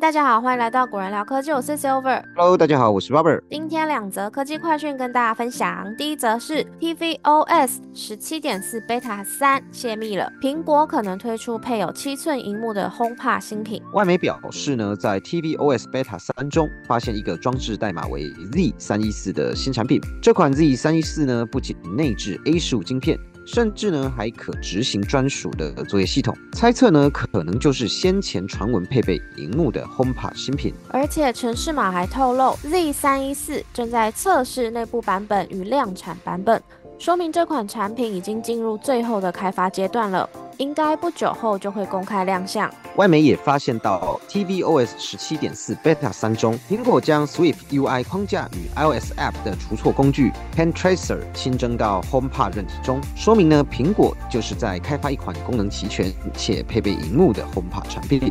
大家好，欢迎来到果然聊科技，我是 Silver。Hello，大家好，我是 Robert。今天两则科技快讯跟大家分享。第一则是 tvOS 十七点四 Beta 三泄密了，苹果可能推出配有七寸荧幕的 HomePod 新品。外媒表示呢，在 tvOS Beta 三中发现一个装置代码为 Z 三一四的新产品。这款 Z 三一四呢，不仅内置 A 十五晶片。甚至呢，还可执行专属的作业系统。猜测呢，可能就是先前传闻配备荧幕的 HomePod 新品。而且，城市码还透露，Z 三一四正在测试内部版本与量产版本。说明这款产品已经进入最后的开发阶段了，应该不久后就会公开亮相。外媒也发现到 tvOS 十七点四 Beta 三中，苹果将 Swift UI 框架与 iOS App 的除错工具 Pen Tracer 新增到 HomePod 韧体中，说明呢，苹果就是在开发一款功能齐全且配备荧幕的 HomePod 产品。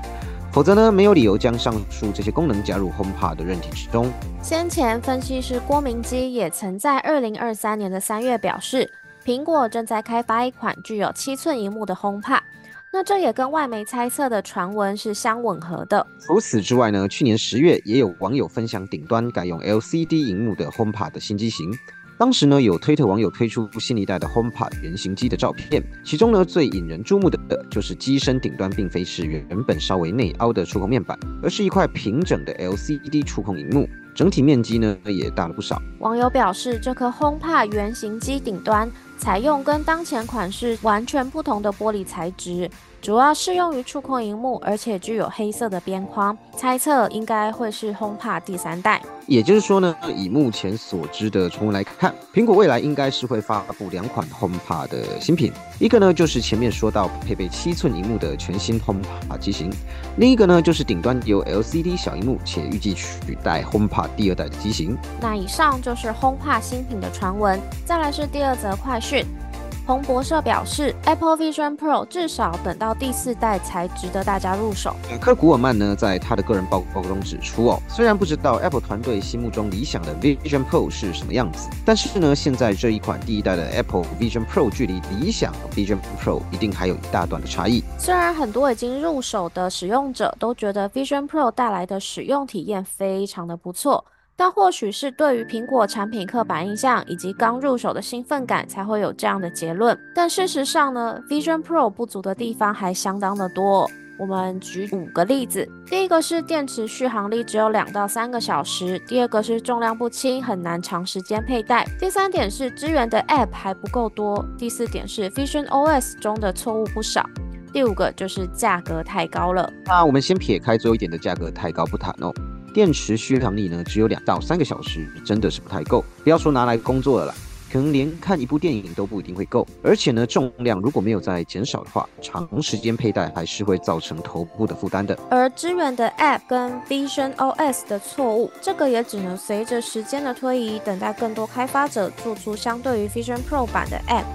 否则呢，没有理由将上述这些功能加入 HomePod 的韧体之中。先前分析师郭明基也曾在二零二三年的三月表示，苹果正在开发一款具有七寸荧幕的 HomePod。那这也跟外媒猜测的传闻是相吻合的。除此之外呢，去年十月也有网友分享顶端改用 LCD 荧幕的 HomePod 的新机型。当时呢，有推特网友推出新一代的 HomePod 原型机的照片，其中呢最引人注目的就是机身顶端并非是原本稍微内凹的触控面板，而是一块平整的 LCD 触控荧幕，整体面积呢也大了不少。网友表示，这颗 HomePod 原型机顶端采用跟当前款式完全不同的玻璃材质。主要适用于触控荧幕，而且具有黑色的边框，猜测应该会是 HomePod 第三代。也就是说呢，以目前所知的传闻来看，苹果未来应该是会发布两款 HomePod 的新品，一个呢就是前面说到配备七寸荧幕的全新 HomePod 机型，另一个呢就是顶端有 LCD 小荧幕且预计取代 HomePod 第二代的机型。那以上就是 HomePod 新品的传闻，再来是第二则快讯。彭博社表示，Apple Vision Pro 至少等到第四代才值得大家入手。科古尔曼呢，在他的个人报告中指出，哦，虽然不知道 Apple 团队心目中理想的 Vision Pro 是什么样子，但是呢，现在这一款第一代的 Apple Vision Pro 距离理想 Vision Pro 一定还有一大段的差异。虽然很多已经入手的使用者都觉得 Vision Pro 带来的使用体验非常的不错。但或许是对于苹果产品刻板印象以及刚入手的兴奋感，才会有这样的结论。但事实上呢，Vision Pro 不足的地方还相当的多。我们举五个例子：第一个是电池续航力只有两到三个小时；第二个是重量不轻，很难长时间佩戴；第三点是支援的 App 还不够多；第四点是 Vision OS 中的错误不少；第五个就是价格太高了。那我们先撇开最后一点的价格太高不谈哦。电池续航力呢，只有两到三个小时，真的是不太够。不要说拿来工作了啦，可能连看一部电影都不一定会够。而且呢，重量如果没有再减少的话，长时间佩戴还是会造成头部的负担的。而支援的 App 跟 Vision OS 的错误，这个也只能随着时间的推移，等待更多开发者做出相对于 Vision Pro 版的 App。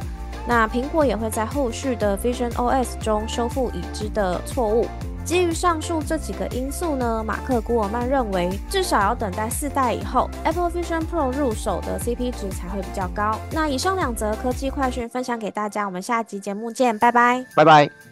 那苹果也会在后续的 Vision OS 中修复已知的错误。基于上述这几个因素呢，马克·古尔曼认为，至少要等待四代以后，Apple Vision Pro 入手的 CP 值才会比较高。那以上两则科技快讯分享给大家，我们下集节目见，拜拜，拜拜。